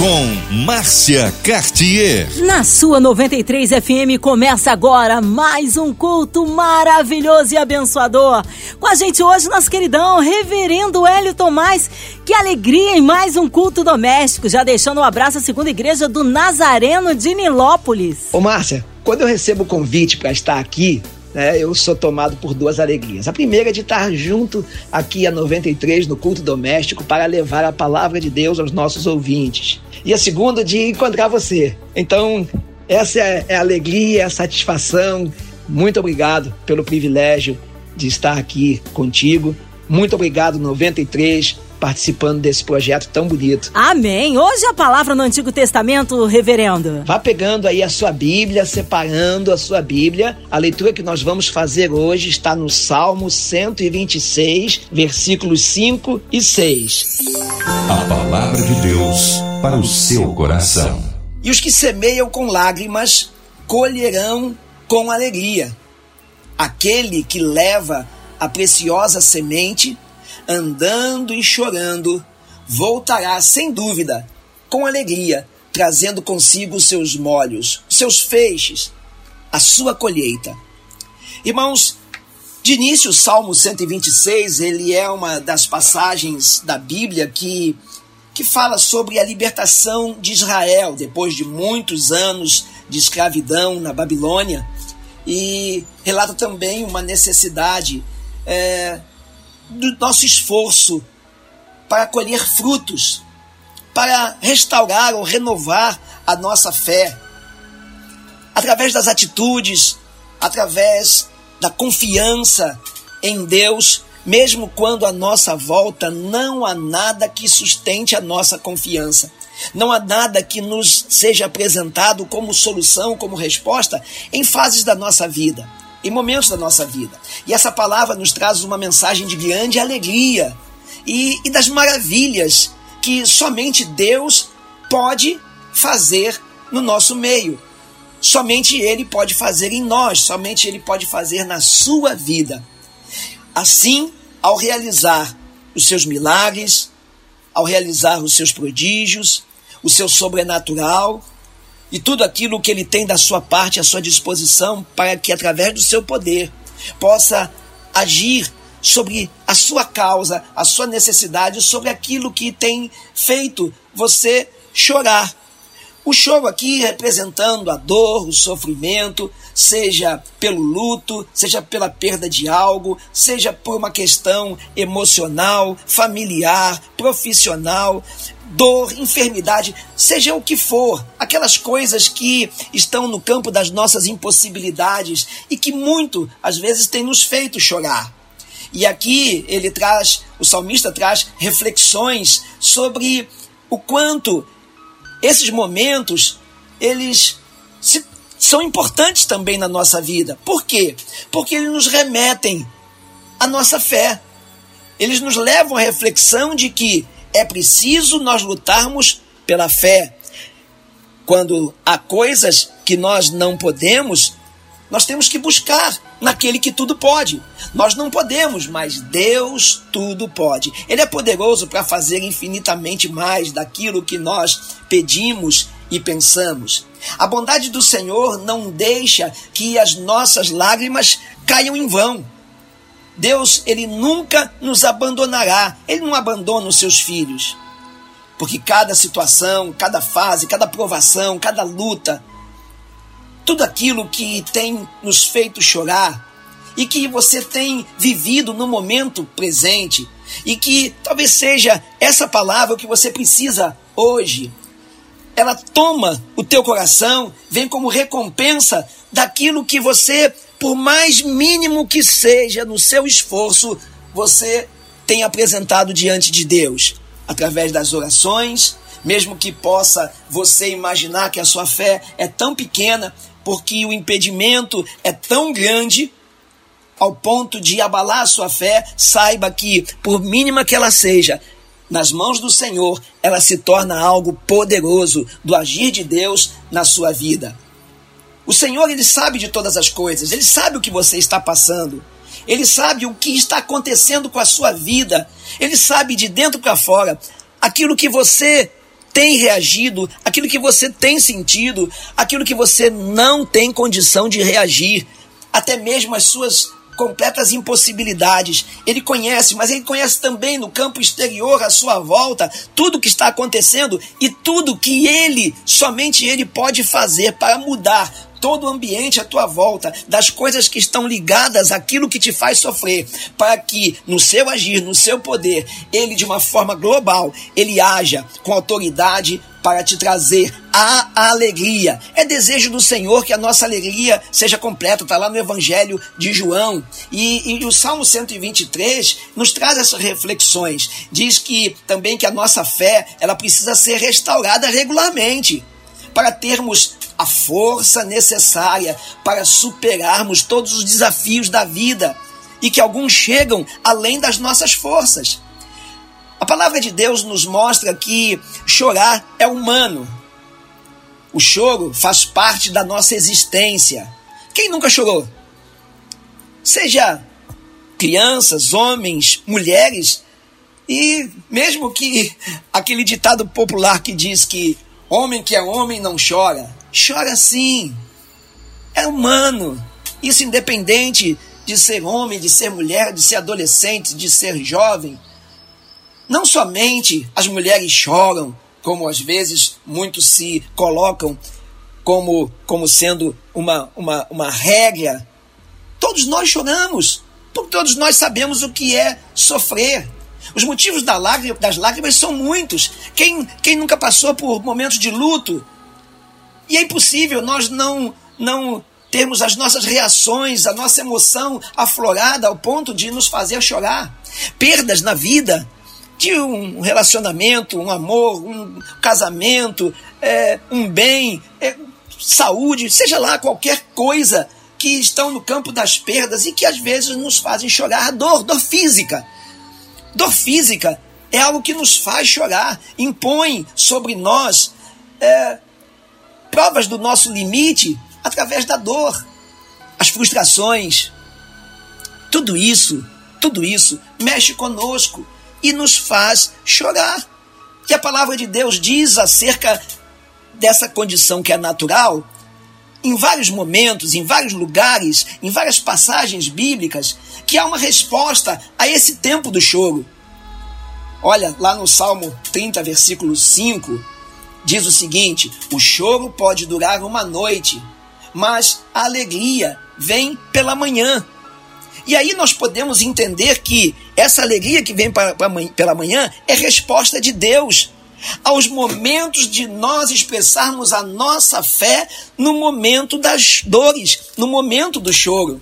Com Márcia Cartier. Na sua 93 FM começa agora mais um culto maravilhoso e abençoador. Com a gente hoje, nosso queridão Reverendo Hélio Tomás. Que alegria em mais um culto doméstico. Já deixando um abraço à segunda igreja do Nazareno de Nilópolis. Ô Márcia, quando eu recebo o convite para estar aqui, né, eu sou tomado por duas alegrias. A primeira é de estar junto aqui a 93 no culto doméstico para levar a palavra de Deus aos nossos ouvintes e a segunda de encontrar você. Então, essa é, é a alegria, a satisfação. Muito obrigado pelo privilégio de estar aqui contigo. Muito obrigado, 93, participando desse projeto tão bonito. Amém. Hoje a palavra no Antigo Testamento, reverendo. Vá pegando aí a sua Bíblia, separando a sua Bíblia. A leitura que nós vamos fazer hoje está no Salmo 126, versículos 5 e 6. A palavra de Deus para o seu coração. E os que semeiam com lágrimas colherão com alegria. Aquele que leva a preciosa semente andando e chorando, voltará sem dúvida, com alegria, trazendo consigo seus molhos, seus feixes, a sua colheita. Irmãos, de início, o Salmo 126, ele é uma das passagens da Bíblia que, que fala sobre a libertação de Israel depois de muitos anos de escravidão na Babilônia e relata também uma necessidade é, do nosso esforço para colher frutos, para restaurar ou renovar a nossa fé, através das atitudes, através da confiança em Deus, mesmo quando à nossa volta não há nada que sustente a nossa confiança. Não há nada que nos seja apresentado como solução, como resposta em fases da nossa vida em momentos da nossa vida. E essa palavra nos traz uma mensagem de grande alegria e, e das maravilhas que somente Deus pode fazer no nosso meio. Somente Ele pode fazer em nós, somente Ele pode fazer na sua vida. Assim, ao realizar os seus milagres, ao realizar os seus prodígios, o seu sobrenatural, e tudo aquilo que ele tem da sua parte à sua disposição para que, através do seu poder, possa agir sobre a sua causa, a sua necessidade, sobre aquilo que tem feito você chorar. O choro aqui representando a dor, o sofrimento, seja pelo luto, seja pela perda de algo, seja por uma questão emocional, familiar, profissional, dor, enfermidade, seja o que for, aquelas coisas que estão no campo das nossas impossibilidades e que muito, às vezes, tem nos feito chorar. E aqui ele traz, o salmista traz reflexões sobre o quanto esses momentos eles se, são importantes também na nossa vida. Por quê? Porque eles nos remetem à nossa fé. Eles nos levam à reflexão de que é preciso nós lutarmos pela fé. Quando há coisas que nós não podemos, nós temos que buscar naquele que tudo pode. Nós não podemos, mas Deus tudo pode. Ele é poderoso para fazer infinitamente mais daquilo que nós pedimos e pensamos. A bondade do Senhor não deixa que as nossas lágrimas caiam em vão. Deus, ele nunca nos abandonará. Ele não abandona os seus filhos. Porque cada situação, cada fase, cada provação, cada luta, tudo aquilo que tem nos feito chorar e que você tem vivido no momento presente e que talvez seja essa palavra que você precisa hoje. Ela toma o teu coração, vem como recompensa daquilo que você por mais mínimo que seja no seu esforço, você tem apresentado diante de Deus, através das orações, mesmo que possa você imaginar que a sua fé é tão pequena, porque o impedimento é tão grande, ao ponto de abalar sua fé, saiba que, por mínima que ela seja, nas mãos do Senhor, ela se torna algo poderoso do agir de Deus na sua vida. O Senhor, ele sabe de todas as coisas, ele sabe o que você está passando. Ele sabe o que está acontecendo com a sua vida. Ele sabe de dentro para fora aquilo que você tem reagido, aquilo que você tem sentido, aquilo que você não tem condição de reagir, até mesmo as suas completas impossibilidades. Ele conhece, mas ele conhece também no campo exterior, à sua volta, tudo o que está acontecendo e tudo que ele, somente ele pode fazer para mudar todo o ambiente à tua volta, das coisas que estão ligadas àquilo que te faz sofrer, para que no seu agir, no seu poder, ele de uma forma global, ele haja com autoridade para te trazer a alegria. É desejo do Senhor que a nossa alegria seja completa. Está lá no Evangelho de João. E, e, o Salmo 123 nos traz essas reflexões. Diz que também que a nossa fé ela precisa ser restaurada regularmente para termos a força necessária para superarmos todos os desafios da vida e que alguns chegam além das nossas forças. A palavra de Deus nos mostra que chorar é humano. O choro faz parte da nossa existência. Quem nunca chorou? Seja crianças, homens, mulheres, e mesmo que aquele ditado popular que diz que homem que é homem não chora, chora sim. É humano. Isso independente de ser homem, de ser mulher, de ser adolescente, de ser jovem. Não somente as mulheres choram, como às vezes muitos se colocam como, como sendo uma, uma, uma regra. Todos nós choramos, porque todos nós sabemos o que é sofrer. Os motivos da lágrima, das lágrimas são muitos. Quem, quem nunca passou por momentos de luto, e é impossível nós não, não termos as nossas reações, a nossa emoção aflorada ao ponto de nos fazer chorar. Perdas na vida de um relacionamento, um amor, um casamento, é, um bem, é, saúde, seja lá qualquer coisa que estão no campo das perdas e que às vezes nos fazem chorar. Dor, dor física. Dor física é algo que nos faz chorar, impõe sobre nós é, provas do nosso limite através da dor, as frustrações. Tudo isso, tudo isso mexe conosco e nos faz chorar. Que a palavra de Deus diz acerca dessa condição que é natural, em vários momentos, em vários lugares, em várias passagens bíblicas, que há uma resposta a esse tempo do choro. Olha, lá no Salmo 30, versículo 5, diz o seguinte: o choro pode durar uma noite, mas a alegria vem pela manhã. E aí nós podemos entender que essa alegria que vem pra, pra, pela manhã é resposta de Deus aos momentos de nós expressarmos a nossa fé no momento das dores, no momento do choro.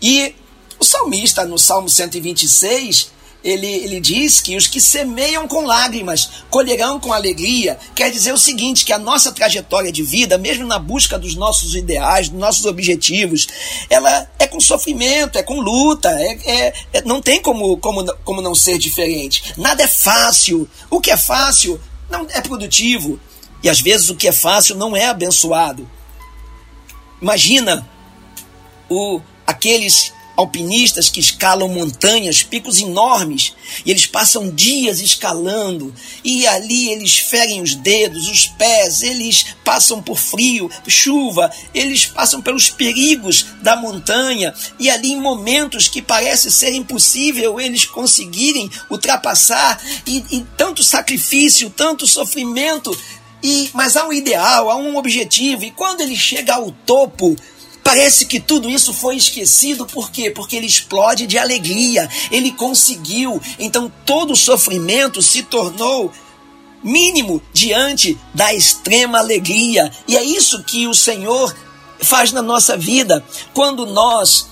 E o salmista, no Salmo 126, ele, ele diz que os que semeiam com lágrimas colherão com alegria. Quer dizer o seguinte: que a nossa trajetória de vida, mesmo na busca dos nossos ideais, dos nossos objetivos, ela é com sofrimento, é com luta, é, é, é, não tem como, como, como não ser diferente. Nada é fácil. O que é fácil não é produtivo. E às vezes o que é fácil não é abençoado. Imagina o, aqueles alpinistas que escalam montanhas, picos enormes, e eles passam dias escalando, e ali eles ferem os dedos, os pés, eles passam por frio, chuva, eles passam pelos perigos da montanha, e ali em momentos que parece ser impossível eles conseguirem ultrapassar, e, e tanto sacrifício, tanto sofrimento, e, mas há um ideal, há um objetivo, e quando ele chega ao topo, Parece que tudo isso foi esquecido, por quê? Porque ele explode de alegria, ele conseguiu. Então todo o sofrimento se tornou mínimo diante da extrema alegria. E é isso que o Senhor faz na nossa vida. Quando nós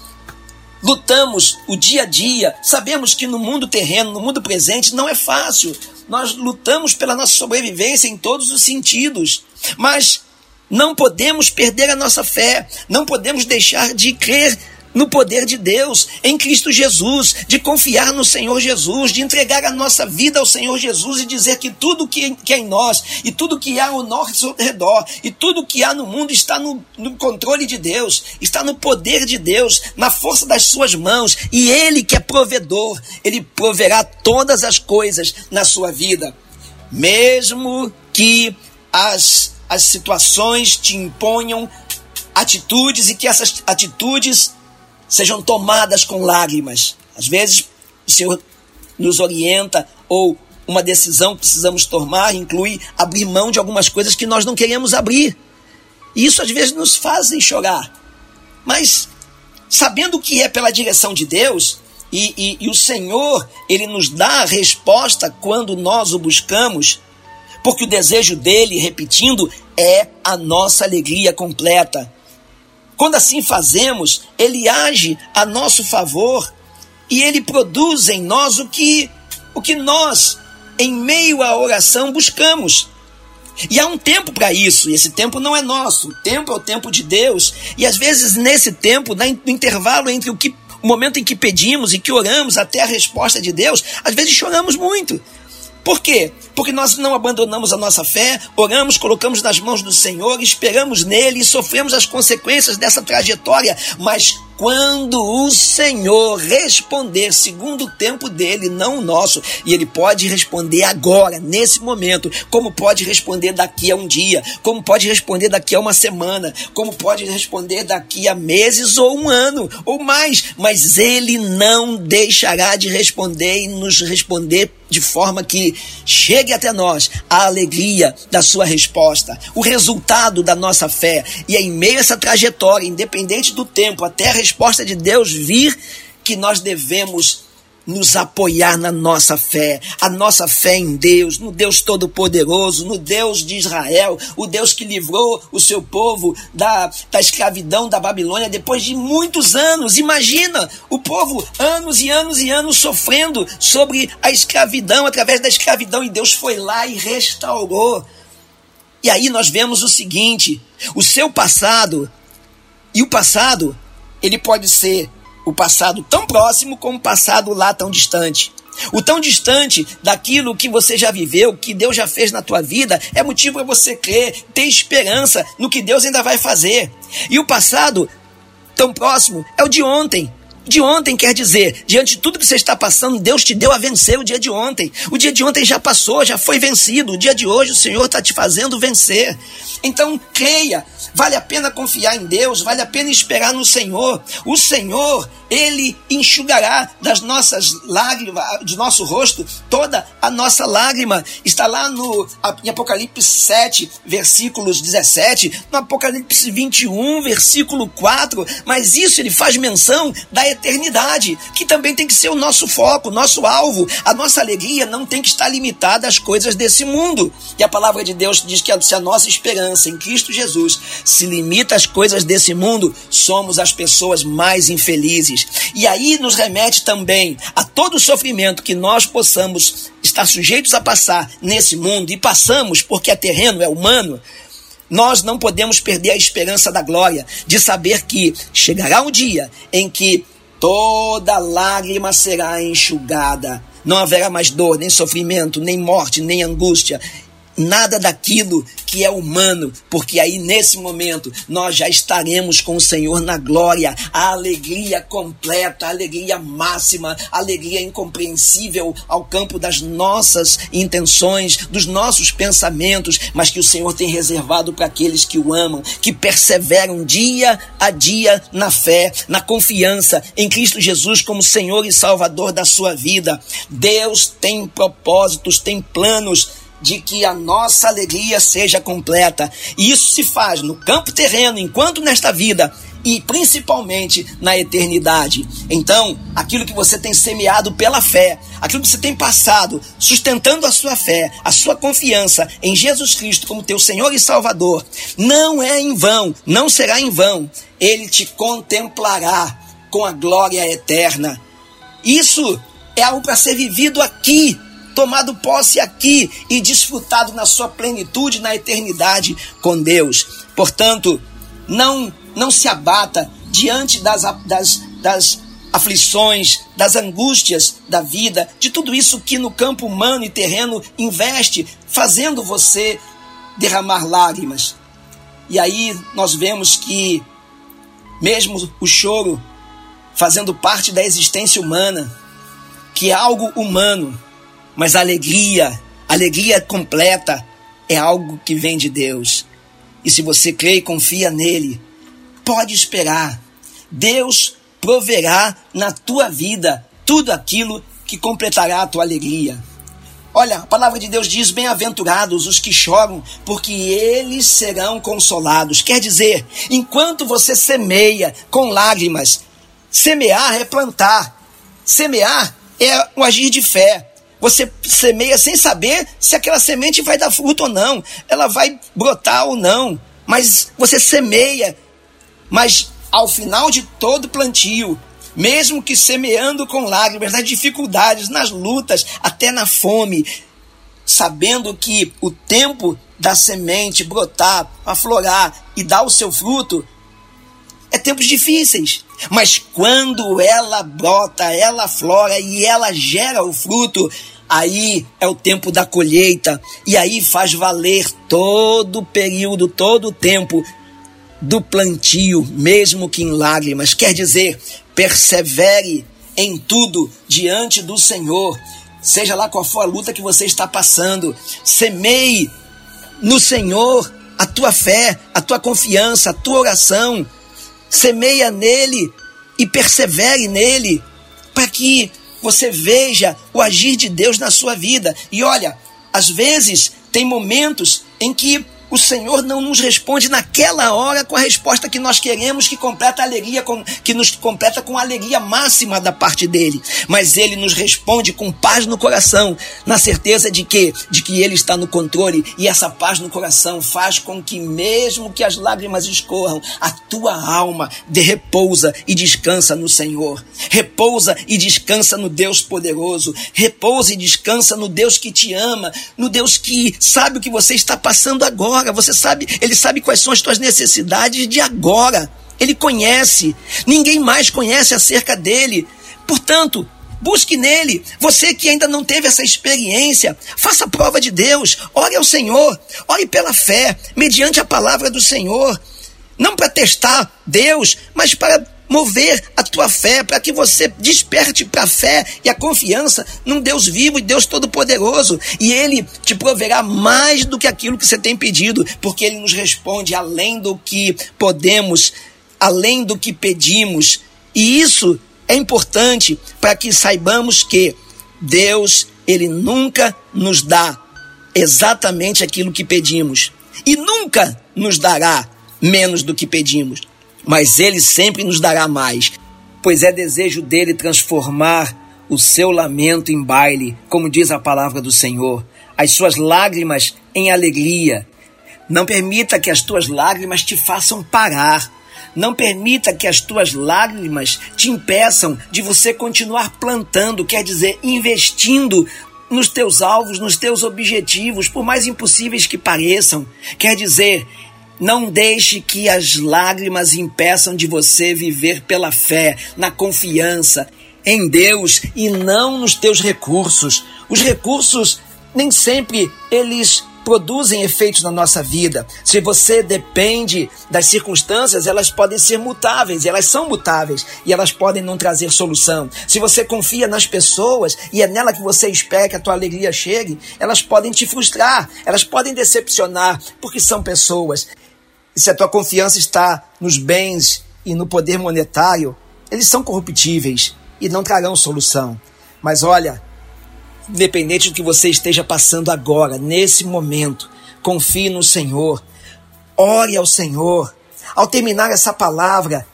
lutamos o dia a dia, sabemos que no mundo terreno, no mundo presente, não é fácil. Nós lutamos pela nossa sobrevivência em todos os sentidos. Mas não podemos perder a nossa fé, não podemos deixar de crer no poder de Deus, em Cristo Jesus, de confiar no Senhor Jesus, de entregar a nossa vida ao Senhor Jesus e dizer que tudo que, que é em nós, e tudo que há ao nosso redor, e tudo que há no mundo está no, no controle de Deus, está no poder de Deus, na força das suas mãos, e Ele que é provedor, Ele proverá todas as coisas na sua vida. Mesmo que as, as situações te imponham atitudes e que essas atitudes sejam tomadas com lágrimas. Às vezes o Senhor nos orienta ou uma decisão que precisamos tomar inclui abrir mão de algumas coisas que nós não queremos abrir. E isso às vezes nos fazem chorar. Mas sabendo que é pela direção de Deus, e, e, e, o Senhor, Ele nos dá a resposta quando nós o buscamos, porque o desejo dele, repetindo, é a nossa alegria completa. Quando assim fazemos, ele age a nosso favor e ele produz em nós o que o que nós em meio à oração buscamos. E há um tempo para isso, e esse tempo não é nosso, o tempo é o tempo de Deus. E às vezes nesse tempo, no intervalo entre o que o momento em que pedimos e que oramos até a resposta de Deus, às vezes choramos muito. Por quê? Porque nós não abandonamos a nossa fé, oramos, colocamos nas mãos do Senhor, esperamos nele e sofremos as consequências dessa trajetória, mas quando o Senhor responder segundo o tempo dele, não o nosso, e ele pode responder agora, nesse momento, como pode responder daqui a um dia, como pode responder daqui a uma semana, como pode responder daqui a meses ou um ano ou mais, mas ele não deixará de responder e nos responder de forma que chegue até nós a alegria da sua resposta, o resultado da nossa fé. E é em meio a essa trajetória, independente do tempo, até a resposta de Deus vir, que nós devemos nos apoiar na nossa fé, a nossa fé em Deus, no Deus Todo-Poderoso, no Deus de Israel, o Deus que livrou o seu povo da, da escravidão da Babilônia depois de muitos anos. Imagina o povo anos e anos e anos sofrendo sobre a escravidão, através da escravidão, e Deus foi lá e restaurou. E aí nós vemos o seguinte: o seu passado, e o passado ele pode ser o passado tão próximo como o passado lá tão distante. O tão distante daquilo que você já viveu, que Deus já fez na tua vida, é motivo para você crer, ter esperança no que Deus ainda vai fazer. E o passado tão próximo é o de ontem, de ontem quer dizer, diante de tudo que você está passando, Deus te deu a vencer o dia de ontem. O dia de ontem já passou, já foi vencido. O dia de hoje o Senhor está te fazendo vencer. Então creia, vale a pena confiar em Deus, vale a pena esperar no Senhor. O Senhor, Ele enxugará das nossas lágrimas, do nosso rosto, toda a nossa lágrima. Está lá no em Apocalipse 7, versículos 17, no Apocalipse 21, versículo 4. Mas isso ele faz menção da eternidade, que também tem que ser o nosso foco, nosso alvo. A nossa alegria não tem que estar limitada às coisas desse mundo. E a palavra de Deus diz que se a nossa esperança em Cristo Jesus se limita às coisas desse mundo, somos as pessoas mais infelizes. E aí nos remete também a todo o sofrimento que nós possamos estar sujeitos a passar nesse mundo, e passamos porque é terreno, é humano. Nós não podemos perder a esperança da glória, de saber que chegará um dia em que toda lágrima será enxugada. Não haverá mais dor, nem sofrimento, nem morte, nem angústia nada daquilo que é humano, porque aí nesse momento nós já estaremos com o Senhor na glória, a alegria completa, a alegria máxima, a alegria incompreensível ao campo das nossas intenções, dos nossos pensamentos, mas que o Senhor tem reservado para aqueles que o amam, que perseveram dia a dia na fé, na confiança em Cristo Jesus como Senhor e Salvador da sua vida. Deus tem propósitos, tem planos de que a nossa alegria seja completa. E isso se faz no campo terreno, enquanto nesta vida, e principalmente na eternidade. Então, aquilo que você tem semeado pela fé, aquilo que você tem passado, sustentando a sua fé, a sua confiança em Jesus Cristo como teu Senhor e Salvador, não é em vão, não será em vão. Ele te contemplará com a glória eterna. Isso é algo para ser vivido aqui, tomado posse aqui e desfrutado na sua plenitude na eternidade com Deus. Portanto, não não se abata diante das, das das aflições, das angústias da vida, de tudo isso que no campo humano e terreno investe, fazendo você derramar lágrimas. E aí nós vemos que, mesmo o choro fazendo parte da existência humana, que é algo humano, mas alegria, alegria completa, é algo que vem de Deus. E se você crê e confia nele, pode esperar. Deus proverá na tua vida tudo aquilo que completará a tua alegria. Olha, a palavra de Deus diz: Bem-aventurados os que choram, porque eles serão consolados. Quer dizer, enquanto você semeia com lágrimas, semear é plantar, semear é um agir de fé. Você semeia sem saber se aquela semente vai dar fruto ou não, ela vai brotar ou não, mas você semeia. Mas ao final de todo plantio, mesmo que semeando com lágrimas, nas dificuldades, nas lutas, até na fome, sabendo que o tempo da semente brotar, aflorar e dar o seu fruto é tempos difíceis. Mas quando ela brota, ela flora e ela gera o fruto, aí é o tempo da colheita e aí faz valer todo o período, todo o tempo do plantio, mesmo que em lágrimas. Quer dizer, persevere em tudo diante do Senhor. Seja lá qual for a luta que você está passando, semeie no Senhor a tua fé, a tua confiança, a tua oração. Semeia nele e persevere nele, para que você veja o agir de Deus na sua vida. E olha, às vezes tem momentos em que o Senhor não nos responde naquela hora com a resposta que nós queremos, que completa alegria, com, que nos completa com alegria máxima da parte dele. Mas ele nos responde com paz no coração, na certeza de que, de que ele está no controle e essa paz no coração faz com que mesmo que as lágrimas escorram, a tua alma de repousa e descansa no Senhor. Repousa e descansa no Deus poderoso. Repousa e descansa no Deus que te ama, no Deus que sabe o que você está passando agora agora. Você sabe, ele sabe quais são as tuas necessidades de agora. Ele conhece. Ninguém mais conhece acerca dele. Portanto, busque nele. Você que ainda não teve essa experiência, faça prova de Deus. Ore ao Senhor. Ore pela fé, mediante a palavra do Senhor. Não para testar Deus, mas para mover a tua fé, para que você desperte para a fé e a confiança num Deus vivo e Deus todo-poderoso. E Ele te proverá mais do que aquilo que você tem pedido, porque Ele nos responde além do que podemos, além do que pedimos. E isso é importante para que saibamos que Deus, Ele nunca nos dá exatamente aquilo que pedimos. E nunca nos dará menos do que pedimos mas ele sempre nos dará mais, pois é desejo dele transformar o seu lamento em baile, como diz a palavra do Senhor, as suas lágrimas em alegria. Não permita que as tuas lágrimas te façam parar. Não permita que as tuas lágrimas te impeçam de você continuar plantando, quer dizer, investindo nos teus alvos, nos teus objetivos, por mais impossíveis que pareçam. Quer dizer, não deixe que as lágrimas impeçam de você viver pela fé, na confiança em Deus e não nos teus recursos. Os recursos nem sempre eles produzem efeitos na nossa vida. Se você depende das circunstâncias, elas podem ser mutáveis, elas são mutáveis e elas podem não trazer solução. Se você confia nas pessoas e é nela que você espera que a tua alegria chegue, elas podem te frustrar, elas podem decepcionar, porque são pessoas. E se a tua confiança está nos bens e no poder monetário, eles são corruptíveis e não trarão solução. Mas olha, independente do que você esteja passando agora, nesse momento, confie no Senhor, ore ao Senhor. Ao terminar essa palavra,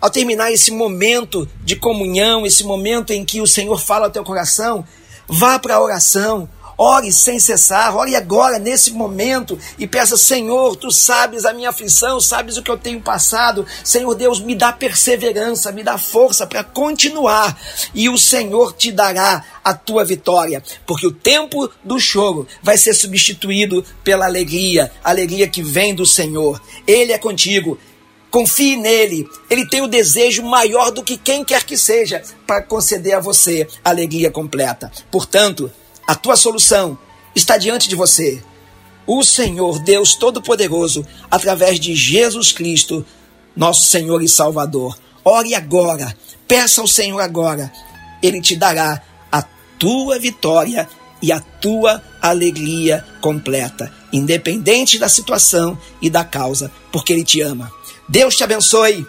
ao terminar esse momento de comunhão, esse momento em que o Senhor fala ao teu coração, vá para a oração, Ore sem cessar, ore agora, nesse momento, e peça: Senhor, tu sabes a minha aflição, sabes o que eu tenho passado. Senhor Deus, me dá perseverança, me dá força para continuar, e o Senhor te dará a tua vitória, porque o tempo do choro vai ser substituído pela alegria, alegria que vem do Senhor. Ele é contigo. Confie nele. Ele tem o desejo maior do que quem quer que seja para conceder a você alegria completa. Portanto, a tua solução está diante de você. O Senhor Deus Todo-Poderoso, através de Jesus Cristo, nosso Senhor e Salvador. Ore agora, peça ao Senhor agora. Ele te dará a tua vitória e a tua alegria completa, independente da situação e da causa, porque Ele te ama. Deus te abençoe,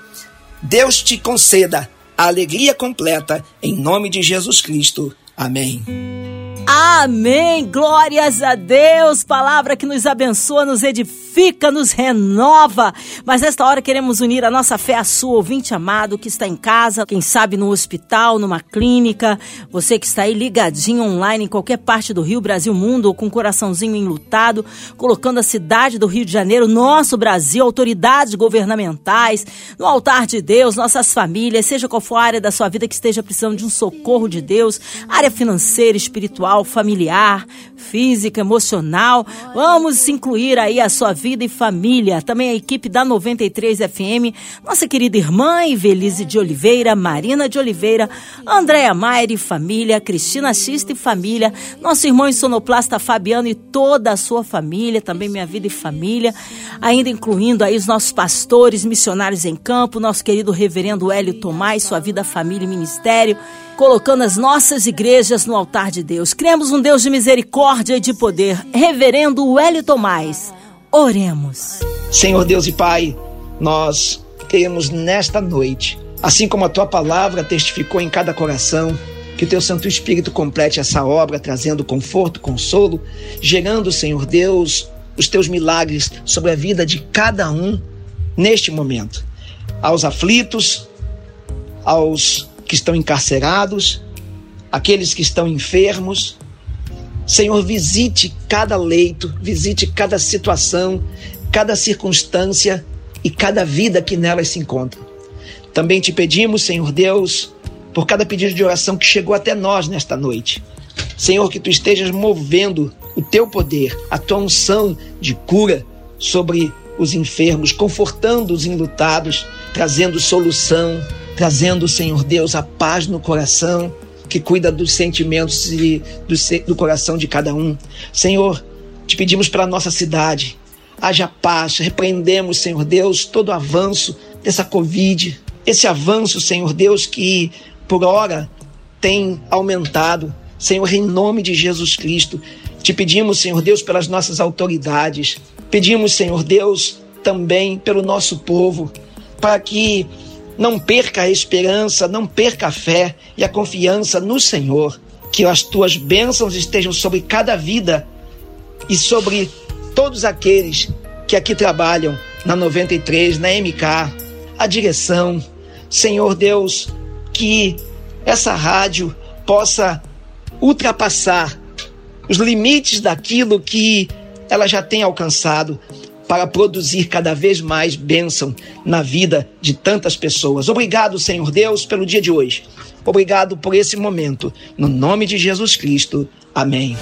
Deus te conceda a alegria completa, em nome de Jesus Cristo. Amém. Amém. Glórias a Deus. Palavra que nos abençoa, nos edifica, nos renova. Mas nesta hora queremos unir a nossa fé à sua, ouvinte amado, que está em casa, quem sabe no hospital, numa clínica. Você que está aí ligadinho online em qualquer parte do Rio, Brasil, mundo, ou com o coraçãozinho enlutado, colocando a cidade do Rio de Janeiro, nosso Brasil, autoridades governamentais, no altar de Deus, nossas famílias, seja qual for a área da sua vida que esteja precisando de um socorro de Deus, área financeira, espiritual familiar, física, emocional. Vamos incluir aí a sua vida e família. Também a equipe da 93 FM, nossa querida irmã Ivelise de Oliveira, Marina de Oliveira, Andréa Maier e família, Cristina Xista e família, nosso irmão sonoplasta Fabiano e toda a sua família, também minha vida e família, ainda incluindo aí os nossos pastores, missionários em campo, nosso querido reverendo Hélio Tomás, sua vida, família e ministério colocando as nossas igrejas no altar de Deus. Cremos um Deus de misericórdia e de poder. Reverendo Hélio Tomás, oremos. Senhor Deus e Pai, nós queremos nesta noite, assim como a tua palavra testificou em cada coração, que o teu Santo Espírito complete essa obra, trazendo conforto, consolo, gerando, Senhor Deus, os teus milagres sobre a vida de cada um neste momento. Aos aflitos, aos que estão encarcerados, aqueles que estão enfermos. Senhor, visite cada leito, visite cada situação, cada circunstância e cada vida que nelas se encontra. Também te pedimos, Senhor Deus, por cada pedido de oração que chegou até nós nesta noite. Senhor, que tu estejas movendo o teu poder, a tua unção de cura sobre os enfermos, confortando os enlutados, trazendo solução, trazendo, Senhor Deus, a paz no coração, que cuida dos sentimentos e do, do coração de cada um. Senhor, te pedimos para a nossa cidade, haja paz, repreendemos, Senhor Deus, todo avanço dessa Covid, esse avanço, Senhor Deus, que por hora tem aumentado. Senhor, em nome de Jesus Cristo, te pedimos, Senhor Deus, pelas nossas autoridades, pedimos, Senhor Deus, também pelo nosso povo, para que não perca a esperança, não perca a fé e a confiança no Senhor. Que as tuas bênçãos estejam sobre cada vida e sobre todos aqueles que aqui trabalham na 93, na MK, a direção. Senhor Deus, que essa rádio possa ultrapassar os limites daquilo que ela já tem alcançado para produzir cada vez mais bênção na vida de tantas pessoas. Obrigado, Senhor Deus, pelo dia de hoje. Obrigado por esse momento. No nome de Jesus Cristo. Amém.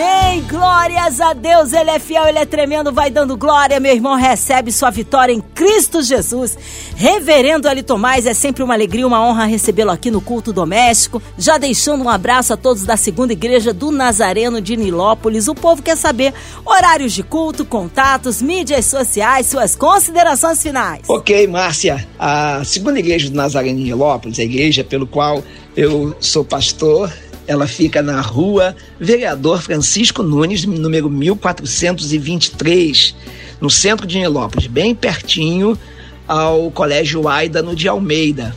Amém! Glórias a Deus, Ele é fiel, Ele é tremendo, vai dando glória. Meu irmão recebe sua vitória em Cristo Jesus. Reverendo Ali Tomás, é sempre uma alegria, uma honra recebê-lo aqui no culto doméstico. Já deixando um abraço a todos da segunda igreja do Nazareno de Nilópolis. O povo quer saber horários de culto, contatos, mídias sociais, suas considerações finais. Ok, Márcia. A segunda igreja do Nazareno de Nilópolis, a igreja pelo qual eu sou pastor, ela fica na rua Vereador Francisco Nunes, número 1423, no centro de Nilópolis, bem pertinho ao Colégio Aida, de Almeida.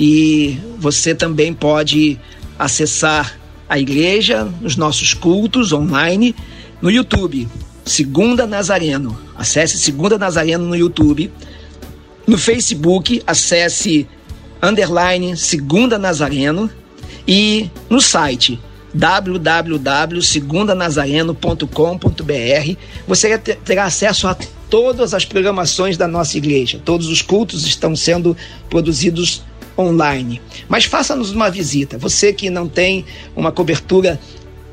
E você também pode acessar a igreja, os nossos cultos online no YouTube, Segunda Nazareno. Acesse Segunda Nazareno no YouTube. No Facebook, acesse underline Segunda Nazareno e no site www.segundanazareno.com.br você terá acesso a todas as programações da nossa igreja. Todos os cultos estão sendo produzidos online. Mas faça-nos uma visita. Você que não tem uma cobertura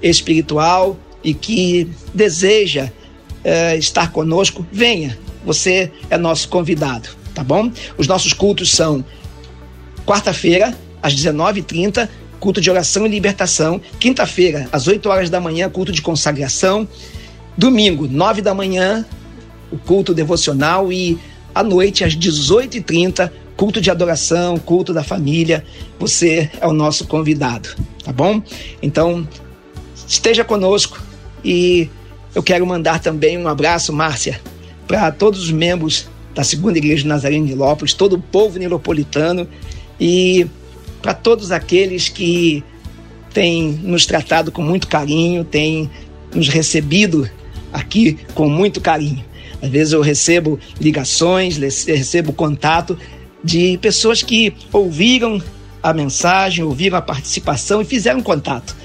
espiritual e que deseja é, estar conosco, venha. você é nosso convidado, tá bom? Os nossos cultos são quarta-feira, às 19h30, culto de oração e libertação. Quinta-feira, às 8 horas da manhã, culto de consagração. Domingo, 9 da manhã, o culto devocional. E à noite, às 18h30, culto de adoração, culto da família. Você é o nosso convidado, tá bom? Então, esteja conosco e eu quero mandar também um abraço, Márcia, para todos os membros da Segunda Igreja de Nazaré de Nilópolis, todo o povo nilopolitano e para todos aqueles que têm nos tratado com muito carinho, têm nos recebido aqui com muito carinho. Às vezes eu recebo ligações, recebo contato de pessoas que ouviram a mensagem, ouviram a participação e fizeram contato.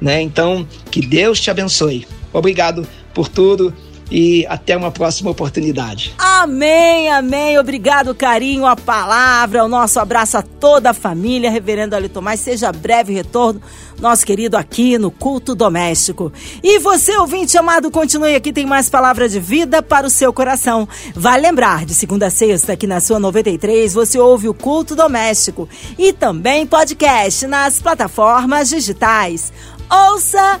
Né? Então, que Deus te abençoe. Obrigado por tudo e até uma próxima oportunidade. Amém, amém. Obrigado, carinho, a palavra, o nosso abraço a toda a família. Reverendo Ali Tomás, seja breve retorno, nosso querido aqui no Culto Doméstico. E você, ouvinte amado, continue aqui, tem mais palavra de vida para o seu coração. Vai lembrar, de segunda a sexta, aqui na sua 93, você ouve o Culto Doméstico e também podcast nas plataformas digitais. Ouça